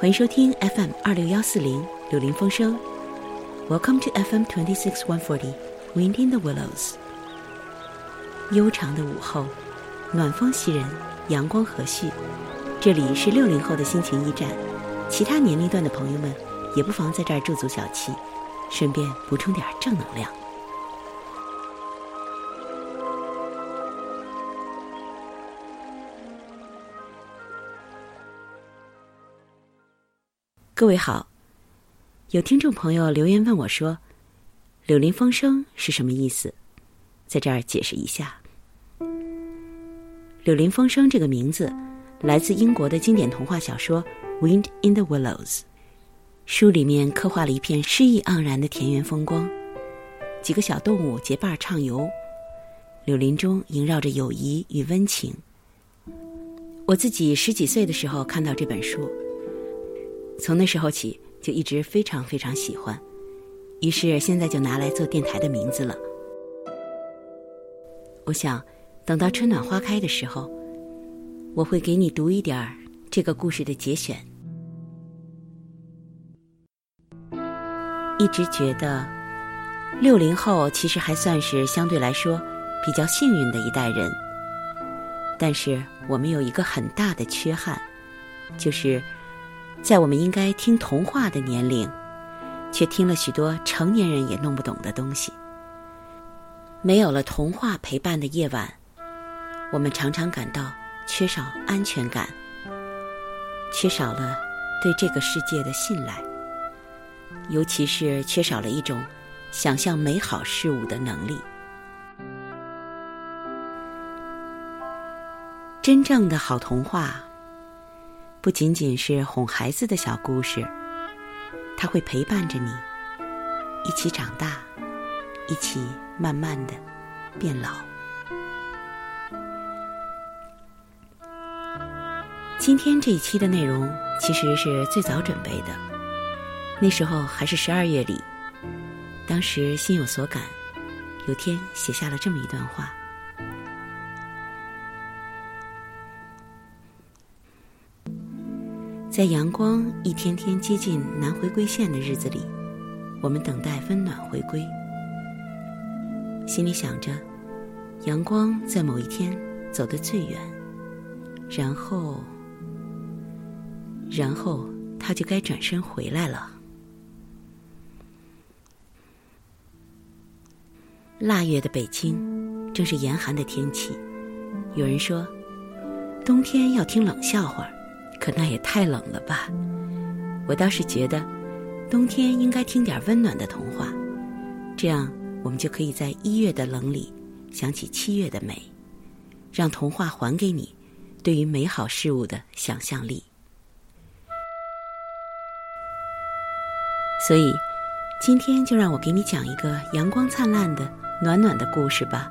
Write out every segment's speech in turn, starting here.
欢迎收听 FM 二六幺四零柳林风声。Welcome to FM twenty six one forty Wind in the Willows。悠长的午后，暖风袭人，阳光和煦。这里是六零后的心情驿站，其他年龄段的朋友们也不妨在这儿驻足小憩，顺便补充点正能量。各位好，有听众朋友留言问我说：“柳林风声是什么意思？”在这儿解释一下，“柳林风声”这个名字来自英国的经典童话小说《Wind in the Willows》。书里面刻画了一片诗意盎然的田园风光，几个小动物结伴畅游，柳林中萦绕着友谊与温情。我自己十几岁的时候看到这本书。从那时候起，就一直非常非常喜欢，于是现在就拿来做电台的名字了。我想，等到春暖花开的时候，我会给你读一点儿这个故事的节选。一直觉得，六零后其实还算是相对来说比较幸运的一代人，但是我们有一个很大的缺憾，就是。在我们应该听童话的年龄，却听了许多成年人也弄不懂的东西。没有了童话陪伴的夜晚，我们常常感到缺少安全感，缺少了对这个世界的信赖，尤其是缺少了一种想象美好事物的能力。真正的好童话。不仅仅是哄孩子的小故事，它会陪伴着你一起长大，一起慢慢的变老。今天这一期的内容其实是最早准备的，那时候还是十二月里，当时心有所感，有天写下了这么一段话。在阳光一天天接近南回归线的日子里，我们等待温暖回归，心里想着，阳光在某一天走得最远，然后，然后它就该转身回来了。腊月的北京，正是严寒的天气，有人说，冬天要听冷笑话。可那也太冷了吧！我倒是觉得，冬天应该听点温暖的童话，这样我们就可以在一月的冷里想起七月的美，让童话还给你对于美好事物的想象力。所以，今天就让我给你讲一个阳光灿烂的暖暖的故事吧，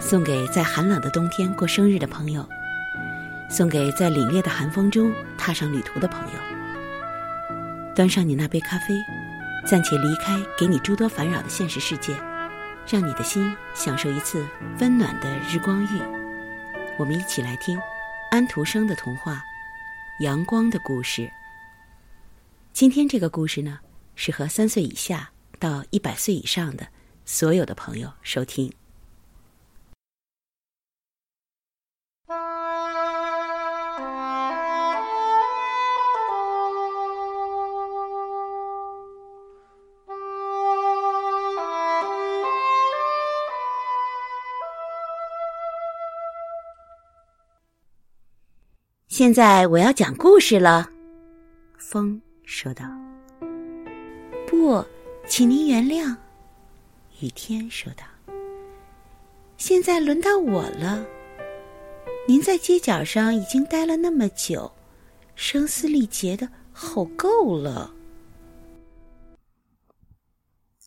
送给在寒冷的冬天过生日的朋友。送给在凛冽的寒风中踏上旅途的朋友。端上你那杯咖啡，暂且离开给你诸多烦扰的现实世界，让你的心享受一次温暖的日光浴。我们一起来听安徒生的童话《阳光的故事》。今天这个故事呢，适合三岁以下到一百岁以上的所有的朋友收听。现在我要讲故事了，风说道。不，请您原谅，雨天说道。现在轮到我了。您在街角上已经待了那么久，声嘶力竭的吼够了。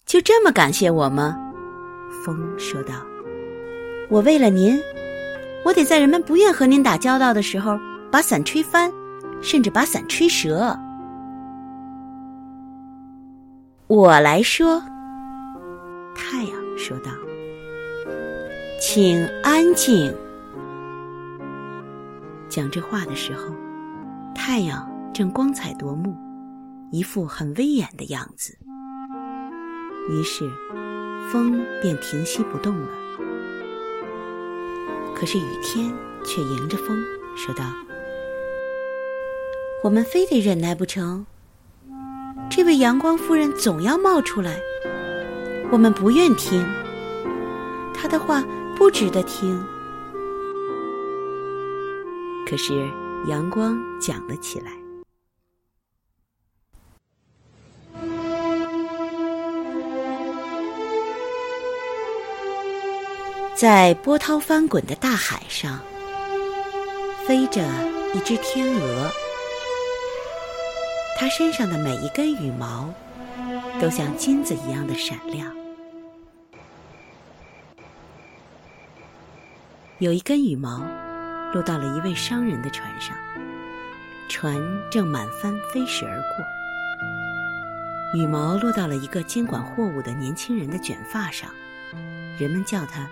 就这么感谢我吗？风说道。我为了您，我得在人们不愿和您打交道的时候。把伞吹翻，甚至把伞吹折。我来说，太阳说道：“请安静。”讲这话的时候，太阳正光彩夺目，一副很威严的样子。于是，风便停息不动了。可是雨天却迎着风说道：“我们非得忍耐不成？这位阳光夫人总要冒出来，我们不愿听。她的话不值得听。”可是阳光讲了起来。在波涛翻滚的大海上，飞着一只天鹅。它身上的每一根羽毛，都像金子一样的闪亮。有一根羽毛落到了一位商人的船上，船正满帆飞驶而过。羽毛落到了一个监管货物的年轻人的卷发上，人们叫他。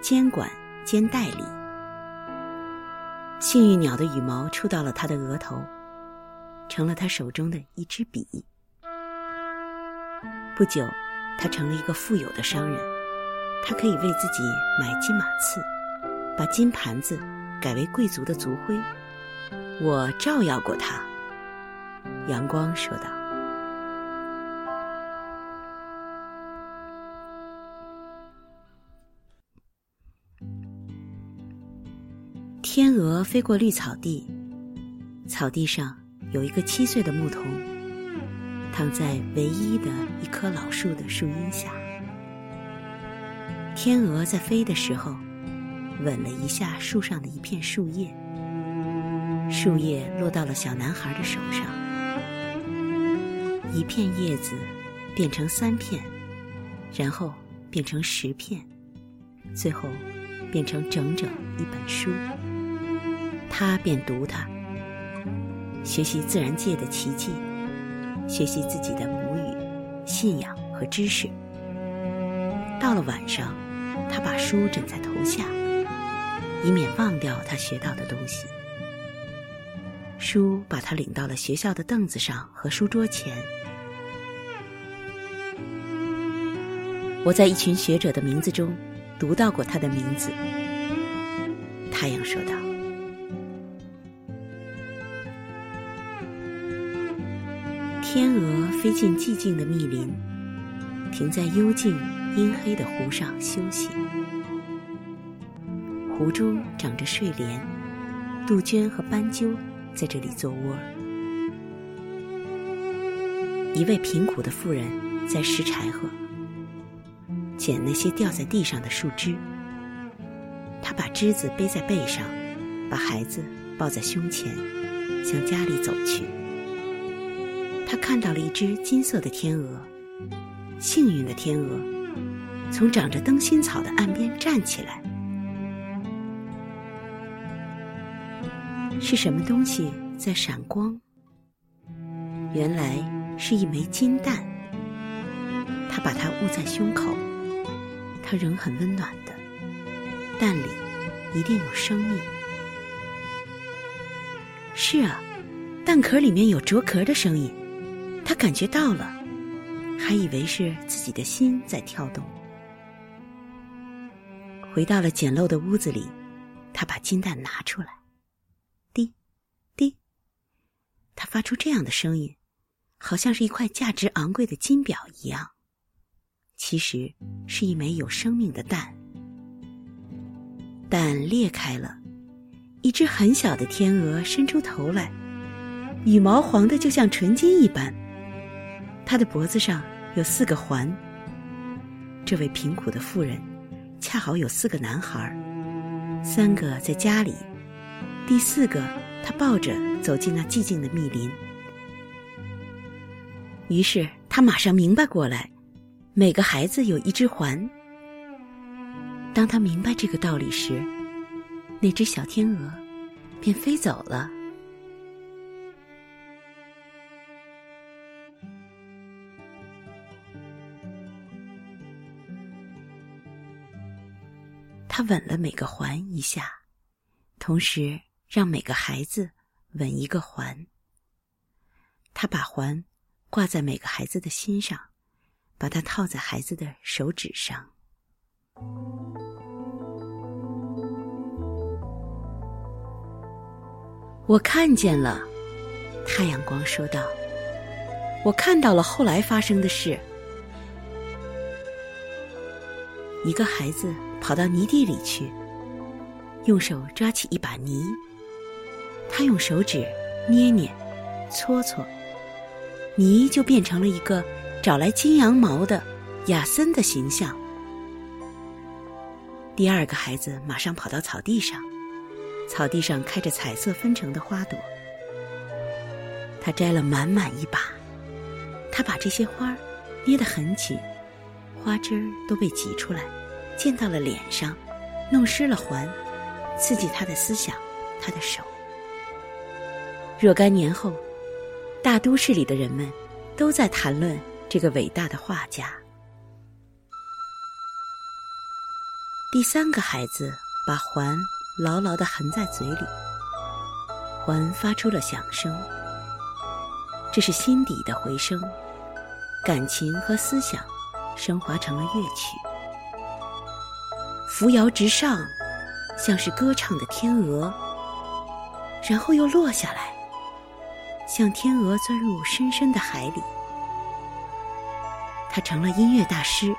监管兼代理。幸运鸟的羽毛触到了他的额头，成了他手中的一支笔。不久，他成了一个富有的商人，他可以为自己买金马刺，把金盘子改为贵族的族徽。我照耀过他，阳光说道。天鹅飞过绿草地，草地上有一个七岁的牧童，躺在唯一的一棵老树的树荫下。天鹅在飞的时候，吻了一下树上的一片树叶，树叶落到了小男孩的手上，一片叶子变成三片，然后变成十片，最后变成整整一本书。他便读它，学习自然界的奇迹，学习自己的母语、信仰和知识。到了晚上，他把书枕在头下，以免忘掉他学到的东西。书把他领到了学校的凳子上和书桌前。我在一群学者的名字中读到过他的名字。太阳说道。天鹅飞进寂静的密林，停在幽静阴黑的湖上休息。湖中长着睡莲、杜鹃和斑鸠，在这里做窝。一位贫苦的妇人在拾柴禾，捡那些掉在地上的树枝。她把枝子背在背上，把孩子抱在胸前，向家里走去。他看到了一只金色的天鹅，幸运的天鹅，从长着灯芯草的岸边站起来。是什么东西在闪光？原来是一枚金蛋。他把它捂在胸口，它仍很温暖的。蛋里一定有生命。是啊，蛋壳里面有啄壳的声音。他感觉到了，还以为是自己的心在跳动。回到了简陋的屋子里，他把金蛋拿出来，滴，滴。他发出这样的声音，好像是一块价值昂贵的金表一样。其实是一枚有生命的蛋。蛋裂开了，一只很小的天鹅伸出头来，羽毛黄的就像纯金一般。他的脖子上有四个环。这位贫苦的妇人，恰好有四个男孩，三个在家里，第四个他抱着走进那寂静的密林。于是他马上明白过来，每个孩子有一只环。当他明白这个道理时，那只小天鹅便飞走了。他吻了每个环一下，同时让每个孩子吻一个环。他把环挂在每个孩子的心上，把它套在孩子的手指上。我看见了，太阳光说道：“我看到了后来发生的事。一个孩子跑到泥地里去，用手抓起一把泥，他用手指捏捏、搓搓，泥就变成了一个找来金羊毛的亚森的形象。第二个孩子马上跑到草地上。”草地上开着彩色纷呈的花朵，他摘了满满一把。他把这些花捏得很紧，花枝儿都被挤出来，溅到了脸上，弄湿了环，刺激他的思想，他的手。若干年后，大都市里的人们都在谈论这个伟大的画家。第三个孩子把环。牢牢的含在嘴里，环发出了响声。这是心底的回声，感情和思想升华成了乐曲，扶摇直上，像是歌唱的天鹅，然后又落下来，像天鹅钻入深深的海里。他成了音乐大师。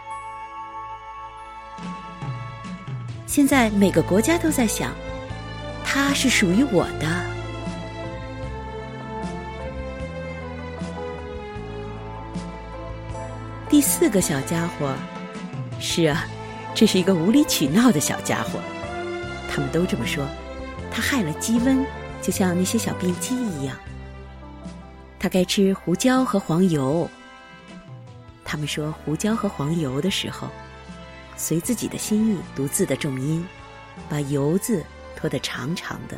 现在每个国家都在想，他是属于我的。第四个小家伙，是啊，这是一个无理取闹的小家伙。他们都这么说，他害了鸡瘟，就像那些小病鸡一样。他该吃胡椒和黄油。他们说胡椒和黄油的时候。随自己的心意读字的重音，把“油”字拖得长长的。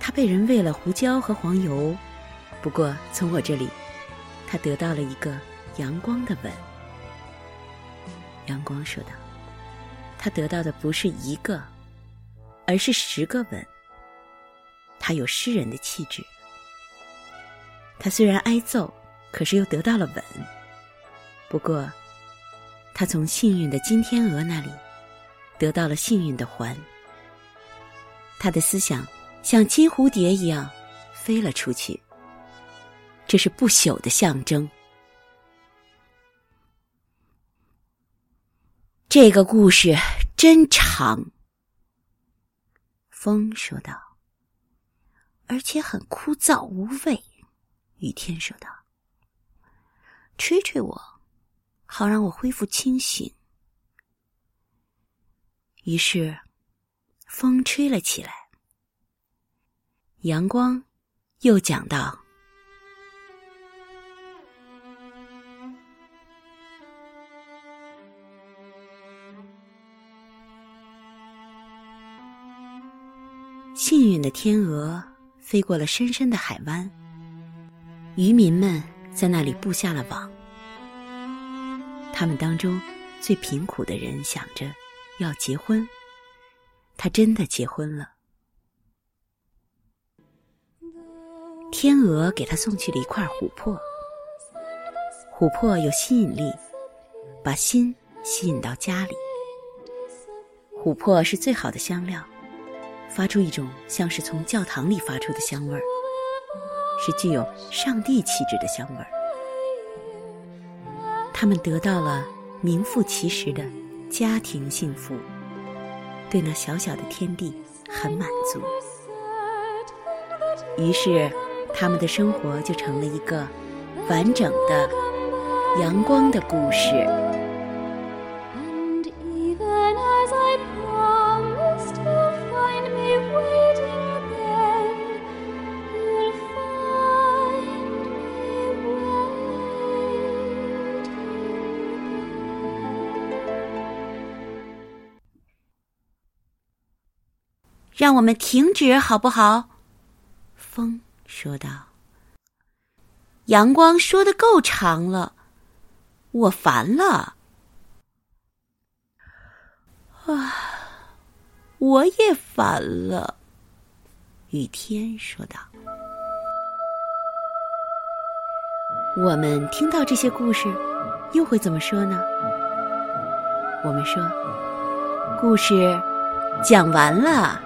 他被人喂了胡椒和黄油，不过从我这里，他得到了一个阳光的吻。阳光说道：“他得到的不是一个，而是十个吻。他有诗人的气质。他虽然挨揍，可是又得到了吻。不过。”他从幸运的金天鹅那里得到了幸运的环，他的思想像金蝴蝶一样飞了出去。这是不朽的象征。这个故事真长，风说道，而且很枯燥无味。雨天说道：“吹吹我。”好让我恢复清醒。于是，风吹了起来。阳光又讲道：“幸运的天鹅飞过了深深的海湾，渔民们在那里布下了网。”他们当中最贫苦的人想着要结婚，他真的结婚了。天鹅给他送去了一块琥珀，琥珀有吸引力，把心吸引到家里。琥珀是最好的香料，发出一种像是从教堂里发出的香味儿，是具有上帝气质的香味儿。他们得到了名副其实的家庭幸福，对那小小的天地很满足。于是，他们的生活就成了一个完整的阳光的故事。让我们停止好不好？风说道。阳光说的够长了，我烦了。啊，我也烦了。雨天说道。我们听到这些故事，又会怎么说呢？我们说，故事讲完了。